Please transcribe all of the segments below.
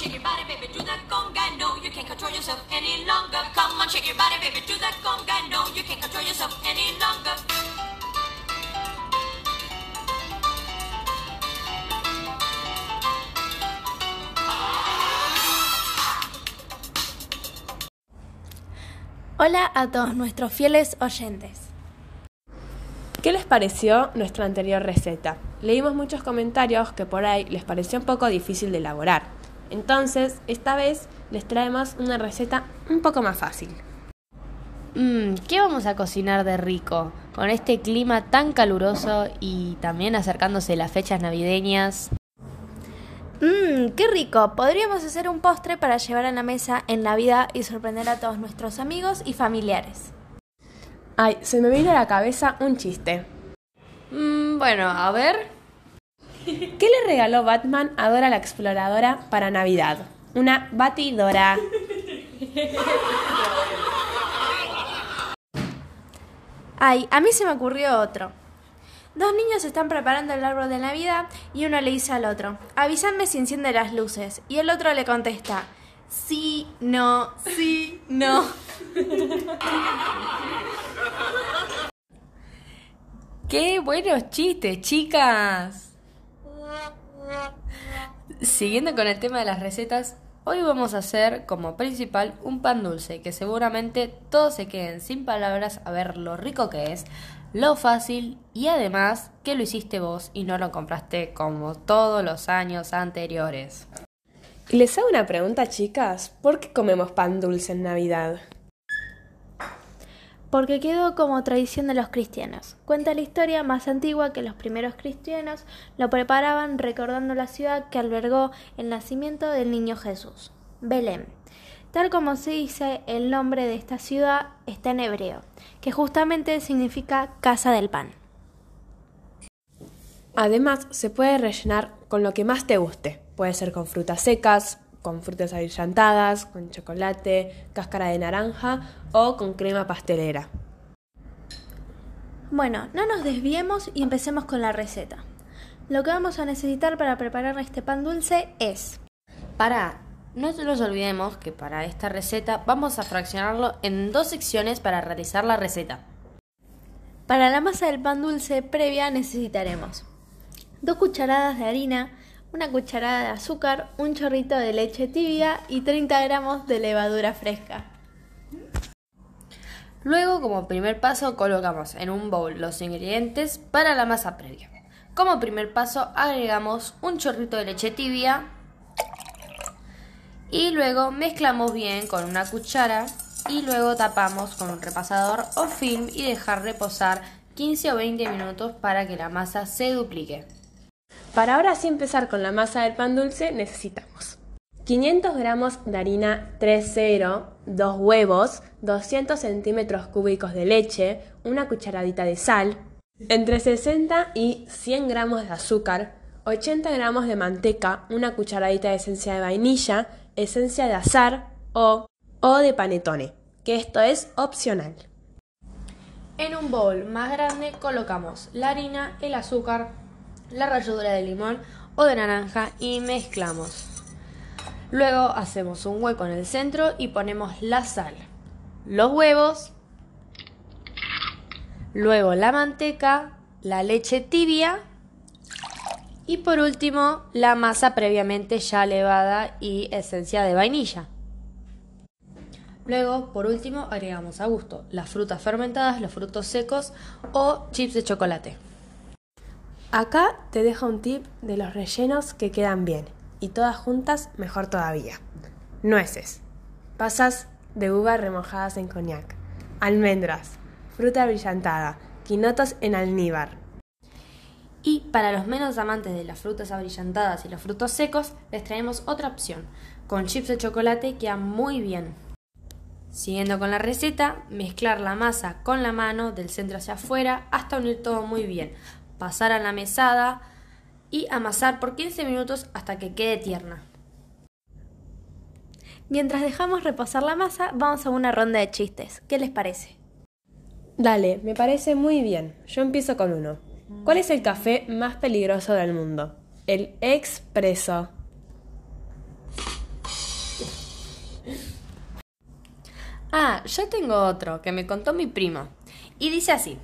shake your body, baby, do that conga. No, you can't control yourself any longer. Come on, shake your body, baby, do that conga. No, you can't control yourself any longer. Hola a todos nuestros fieles oyentes. ¿Qué les pareció nuestra anterior receta? Leímos muchos comentarios que por ahí les pareció un poco difícil de elaborar. Entonces, esta vez les traemos una receta un poco más fácil. Mmm, ¿qué vamos a cocinar de rico? Con este clima tan caluroso y también acercándose las fechas navideñas. Mmm, qué rico. Podríamos hacer un postre para llevar a la mesa en Navidad y sorprender a todos nuestros amigos y familiares. Ay, se me vino a la cabeza un chiste. Mmm, bueno, a ver. ¿Qué le regaló Batman a Dora la Exploradora para Navidad? Una batidora. Ay, a mí se me ocurrió otro. Dos niños están preparando el árbol de Navidad y uno le dice al otro, avísame si enciende las luces. Y el otro le contesta, sí, no, sí, no. ¡Qué buenos chistes, chicas! Siguiendo con el tema de las recetas, hoy vamos a hacer como principal un pan dulce que seguramente todos se queden sin palabras a ver lo rico que es, lo fácil y además que lo hiciste vos y no lo compraste como todos los años anteriores. Les hago una pregunta, chicas. ¿Por qué comemos pan dulce en Navidad? Porque quedó como tradición de los cristianos. Cuenta la historia más antigua que los primeros cristianos lo preparaban recordando la ciudad que albergó el nacimiento del niño Jesús, Belén. Tal como se dice, el nombre de esta ciudad está en hebreo, que justamente significa casa del pan. Además, se puede rellenar con lo que más te guste. Puede ser con frutas secas, con frutas abrillantadas, con chocolate, cáscara de naranja o con crema pastelera. Bueno, no nos desviemos y empecemos con la receta. Lo que vamos a necesitar para preparar este pan dulce es... Para, no nos olvidemos que para esta receta vamos a fraccionarlo en dos secciones para realizar la receta. Para la masa del pan dulce previa necesitaremos dos cucharadas de harina, una cucharada de azúcar, un chorrito de leche tibia y 30 gramos de levadura fresca. Luego, como primer paso, colocamos en un bowl los ingredientes para la masa previa. Como primer paso, agregamos un chorrito de leche tibia y luego mezclamos bien con una cuchara y luego tapamos con un repasador o film y dejar reposar 15 o 20 minutos para que la masa se duplique. Para ahora sí empezar con la masa del pan dulce necesitamos 500 gramos de harina 3.0, 2 huevos, 200 centímetros cúbicos de leche, una cucharadita de sal, entre 60 y 100 gramos de azúcar, 80 gramos de manteca, una cucharadita de esencia de vainilla, esencia de azar o, o de panetone, que esto es opcional. En un bowl más grande colocamos la harina, el azúcar, la ralladura de limón o de naranja y mezclamos. Luego hacemos un hueco en el centro y ponemos la sal, los huevos, luego la manteca, la leche tibia y por último la masa previamente ya levada y esencia de vainilla. Luego, por último, agregamos a gusto las frutas fermentadas, los frutos secos o chips de chocolate. Acá te dejo un tip de los rellenos que quedan bien y todas juntas mejor todavía. Nueces, pasas de uva remojadas en coñac, almendras, fruta brillantada, quinotos en almíbar. Y para los menos amantes de las frutas abrillantadas y los frutos secos, les traemos otra opción. Con chips de chocolate queda muy bien. Siguiendo con la receta, mezclar la masa con la mano del centro hacia afuera hasta unir todo muy bien pasar a la mesada y amasar por 15 minutos hasta que quede tierna. Mientras dejamos repasar la masa, vamos a una ronda de chistes. ¿Qué les parece? Dale, me parece muy bien. Yo empiezo con uno. ¿Cuál es el café más peligroso del mundo? El expreso. Ah, yo tengo otro que me contó mi prima. Y dice así,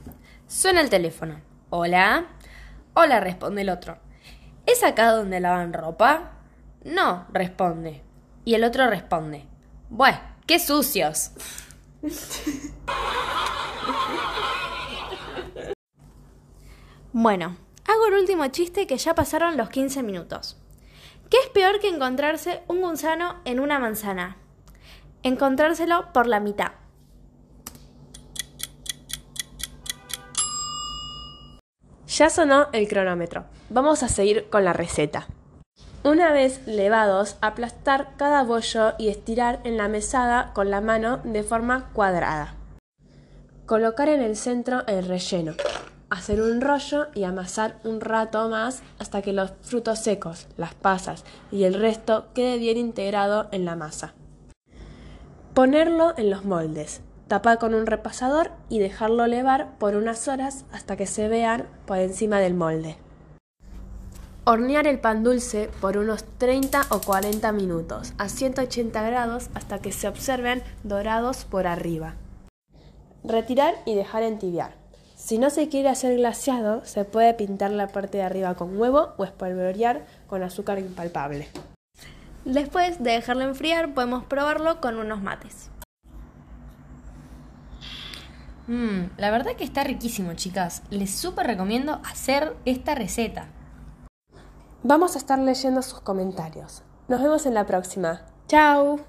suena el teléfono. Hola. Hola, responde el otro. ¿Es acá donde lavan ropa? No, responde. Y el otro responde. Bueno, qué sucios. Bueno, hago el último chiste que ya pasaron los 15 minutos. ¿Qué es peor que encontrarse un gusano en una manzana? Encontrárselo por la mitad. Ya sonó el cronómetro. Vamos a seguir con la receta. Una vez levados, aplastar cada bollo y estirar en la mesada con la mano de forma cuadrada. Colocar en el centro el relleno. Hacer un rollo y amasar un rato más hasta que los frutos secos, las pasas y el resto quede bien integrado en la masa. Ponerlo en los moldes, tapar con un repasador y dejarlo levar por unas horas hasta que se vean por encima del molde. Hornear el pan dulce por unos 30 o 40 minutos a 180 grados hasta que se observen dorados por arriba. Retirar y dejar entibiar. Si no se quiere hacer glaseado, se puede pintar la parte de arriba con huevo o espolvorear con azúcar impalpable. Después de dejarlo enfriar, podemos probarlo con unos mates. Mmm, la verdad que está riquísimo, chicas. Les súper recomiendo hacer esta receta. Vamos a estar leyendo sus comentarios. Nos vemos en la próxima. ¡Chao!